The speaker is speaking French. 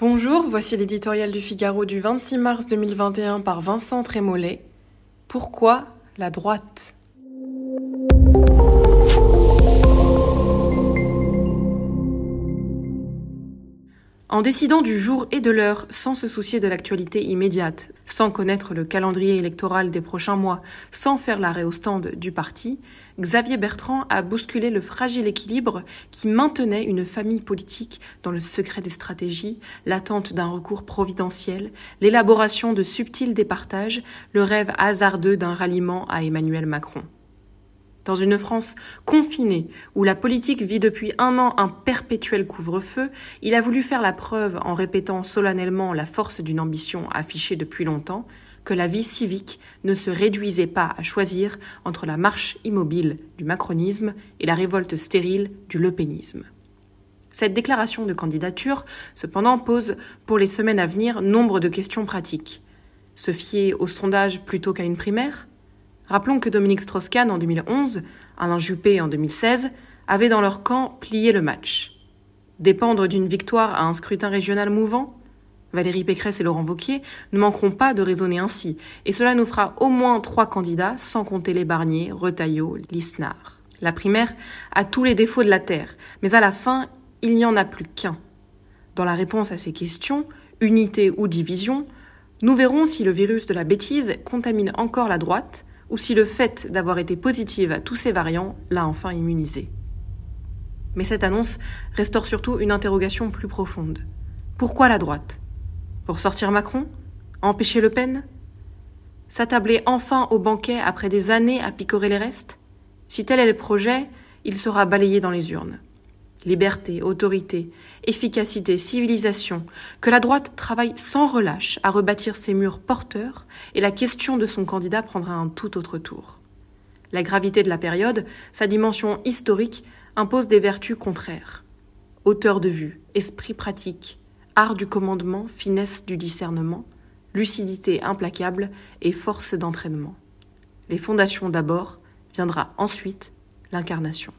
Bonjour, voici l'éditorial du Figaro du 26 mars 2021 par Vincent Trémollet. Pourquoi la droite? En décidant du jour et de l'heure sans se soucier de l'actualité immédiate, sans connaître le calendrier électoral des prochains mois, sans faire l'arrêt au stand du parti, Xavier Bertrand a bousculé le fragile équilibre qui maintenait une famille politique dans le secret des stratégies, l'attente d'un recours providentiel, l'élaboration de subtils départages, le rêve hasardeux d'un ralliement à Emmanuel Macron. Dans une France confinée, où la politique vit depuis un an un perpétuel couvre-feu, il a voulu faire la preuve, en répétant solennellement la force d'une ambition affichée depuis longtemps, que la vie civique ne se réduisait pas à choisir entre la marche immobile du macronisme et la révolte stérile du lepénisme. Cette déclaration de candidature, cependant, pose pour les semaines à venir nombre de questions pratiques. Se fier au sondage plutôt qu'à une primaire? Rappelons que Dominique Strauss-Kahn en 2011, Alain Juppé en 2016 avaient dans leur camp plié le match. Dépendre d'une victoire à un scrutin régional mouvant Valérie Pécresse et Laurent Wauquiez ne manqueront pas de raisonner ainsi, et cela nous fera au moins trois candidats, sans compter les Barnier, Retailleau, Lisnard. La primaire a tous les défauts de la Terre, mais à la fin, il n'y en a plus qu'un. Dans la réponse à ces questions, unité ou division, nous verrons si le virus de la bêtise contamine encore la droite, ou si le fait d'avoir été positive à tous ces variants l'a enfin immunisée. Mais cette annonce restaure surtout une interrogation plus profonde. Pourquoi la droite? Pour sortir Macron? Empêcher Le Pen? S'attabler enfin au banquet après des années à picorer les restes? Si tel est le projet, il sera balayé dans les urnes liberté, autorité, efficacité, civilisation, que la droite travaille sans relâche à rebâtir ses murs porteurs, et la question de son candidat prendra un tout autre tour. La gravité de la période, sa dimension historique, impose des vertus contraires. Hauteur de vue, esprit pratique, art du commandement, finesse du discernement, lucidité implacable et force d'entraînement. Les fondations d'abord, viendra ensuite l'incarnation.